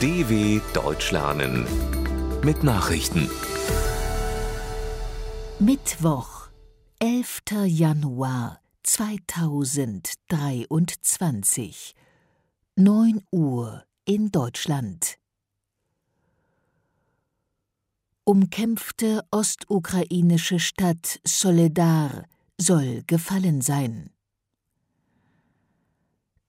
DW Deutsch lernen mit Nachrichten. Mittwoch, 11. Januar 2023, 9 Uhr in Deutschland. Umkämpfte ostukrainische Stadt Soledar soll gefallen sein.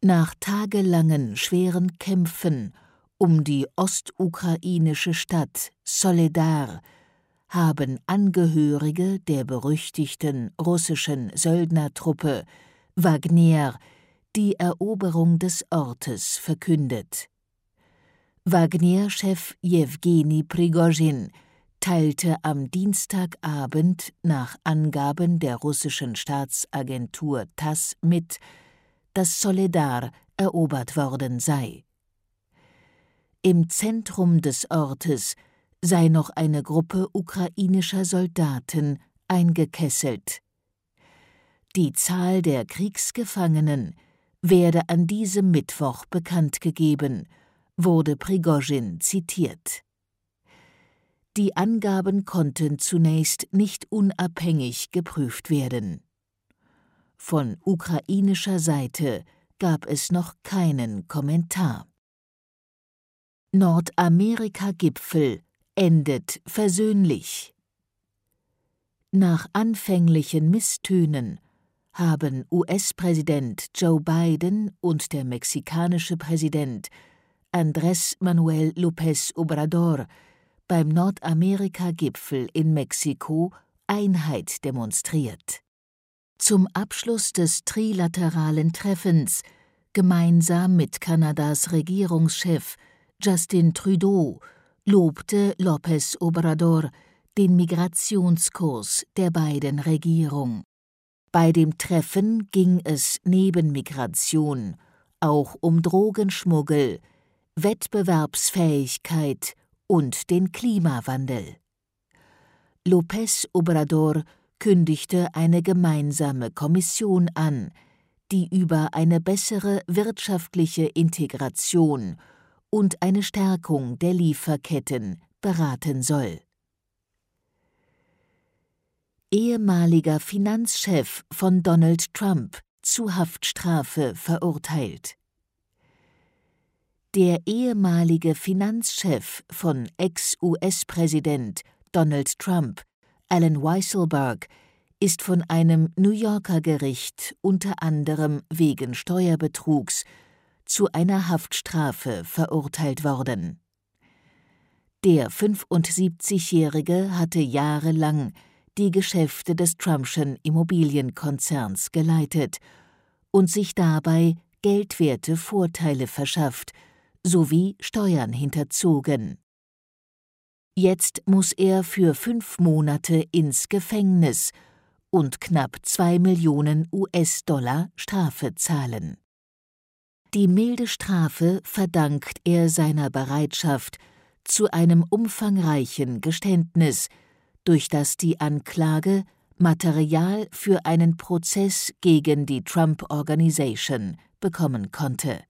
Nach tagelangen schweren Kämpfen um die ostukrainische Stadt Soledar haben Angehörige der berüchtigten russischen Söldnertruppe Wagner die Eroberung des Ortes verkündet. Wagner-Chef Jewgeni Prigozhin teilte am Dienstagabend nach Angaben der russischen Staatsagentur TASS mit, dass Soledar erobert worden sei. Im Zentrum des Ortes sei noch eine Gruppe ukrainischer Soldaten eingekesselt. Die Zahl der Kriegsgefangenen werde an diesem Mittwoch bekannt gegeben, wurde Prigozhin zitiert. Die Angaben konnten zunächst nicht unabhängig geprüft werden. Von ukrainischer Seite gab es noch keinen Kommentar. Nordamerika-Gipfel endet versöhnlich. Nach anfänglichen Misstönen haben US-Präsident Joe Biden und der mexikanische Präsident Andrés Manuel López Obrador beim Nordamerika-Gipfel in Mexiko Einheit demonstriert. Zum Abschluss des trilateralen Treffens, gemeinsam mit Kanadas Regierungschef Justin Trudeau lobte López Obrador den Migrationskurs der beiden Regierung. Bei dem Treffen ging es neben Migration auch um Drogenschmuggel, Wettbewerbsfähigkeit und den Klimawandel. López Obrador kündigte eine gemeinsame Kommission an, die über eine bessere wirtschaftliche Integration und eine Stärkung der Lieferketten beraten soll. Ehemaliger Finanzchef von Donald Trump zu Haftstrafe verurteilt. Der ehemalige Finanzchef von Ex-US-Präsident Donald Trump, Alan Weisselberg, ist von einem New Yorker Gericht unter anderem wegen Steuerbetrugs zu einer Haftstrafe verurteilt worden. Der 75-Jährige hatte jahrelang die Geschäfte des Trumpschen Immobilienkonzerns geleitet und sich dabei geldwerte Vorteile verschafft sowie Steuern hinterzogen. Jetzt muss er für fünf Monate ins Gefängnis und knapp zwei Millionen US-Dollar Strafe zahlen. Die milde Strafe verdankt er seiner Bereitschaft zu einem umfangreichen Geständnis, durch das die Anklage Material für einen Prozess gegen die Trump Organization bekommen konnte.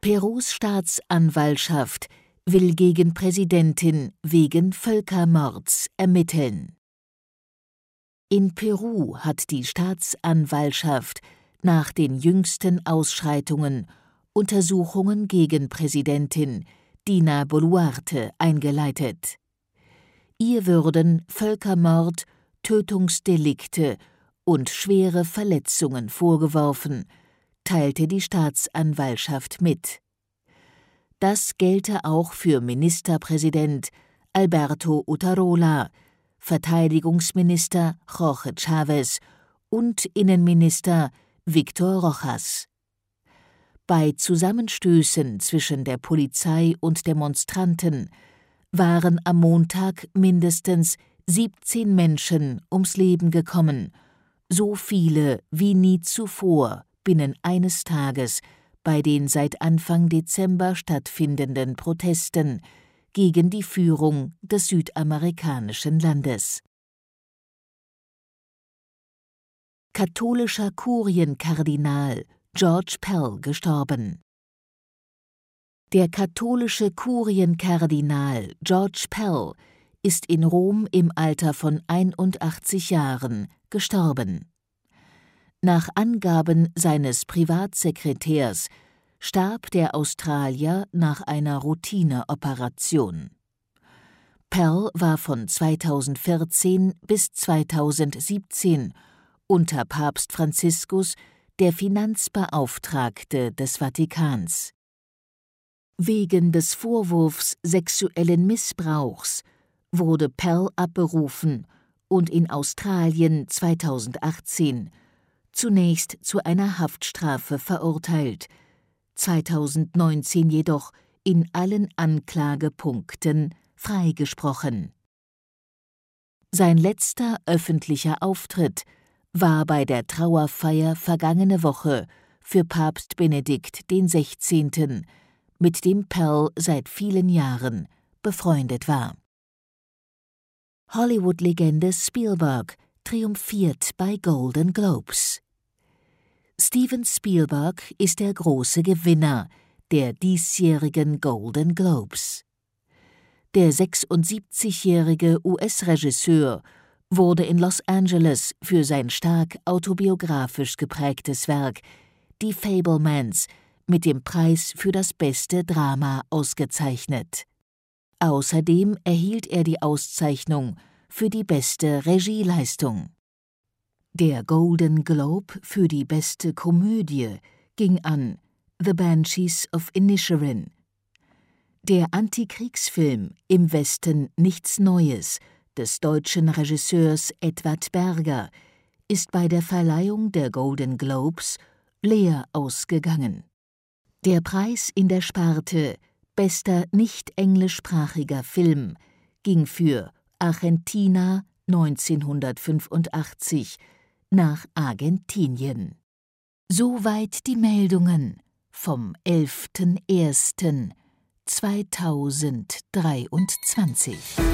Perus Staatsanwaltschaft will gegen Präsidentin wegen Völkermords ermitteln. In Peru hat die Staatsanwaltschaft nach den jüngsten Ausschreitungen Untersuchungen gegen Präsidentin Dina Boluarte eingeleitet. Ihr würden Völkermord, Tötungsdelikte und schwere Verletzungen vorgeworfen, teilte die Staatsanwaltschaft mit. Das gelte auch für Ministerpräsident Alberto Utarola, Verteidigungsminister Jorge Chavez und Innenminister Victor Rojas. Bei Zusammenstößen zwischen der Polizei und Demonstranten waren am Montag mindestens 17 Menschen ums Leben gekommen, so viele wie nie zuvor binnen eines Tages bei den seit Anfang Dezember stattfindenden Protesten gegen die Führung des südamerikanischen Landes katholischer Kurienkardinal George Pell gestorben Der katholische Kurienkardinal George Pell ist in Rom im Alter von 81 Jahren gestorben. Nach Angaben seines Privatsekretärs starb der Australier nach einer Routineoperation. Pell war von 2014 bis 2017 unter Papst Franziskus der Finanzbeauftragte des Vatikans. Wegen des Vorwurfs sexuellen Missbrauchs wurde Pell abberufen und in Australien 2018 zunächst zu einer Haftstrafe verurteilt, 2019 jedoch in allen Anklagepunkten freigesprochen. Sein letzter öffentlicher Auftritt war bei der Trauerfeier vergangene Woche für Papst Benedikt XVI., mit dem Pell seit vielen Jahren befreundet war. Hollywood-Legende Spielberg triumphiert bei Golden Globes. Steven Spielberg ist der große Gewinner der diesjährigen Golden Globes. Der 76-jährige US-Regisseur wurde in Los Angeles für sein stark autobiografisch geprägtes Werk Die Fablemans mit dem Preis für das beste Drama ausgezeichnet. Außerdem erhielt er die Auszeichnung für die beste Regieleistung. Der Golden Globe für die beste Komödie ging an The Banshees of Inisherin. Der Antikriegsfilm Im Westen nichts Neues des deutschen Regisseurs Edward Berger ist bei der Verleihung der Golden Globes leer ausgegangen. Der Preis in der Sparte Bester nicht englischsprachiger Film ging für Argentina 1985 nach Argentinien. Soweit die Meldungen vom 11.01.2023.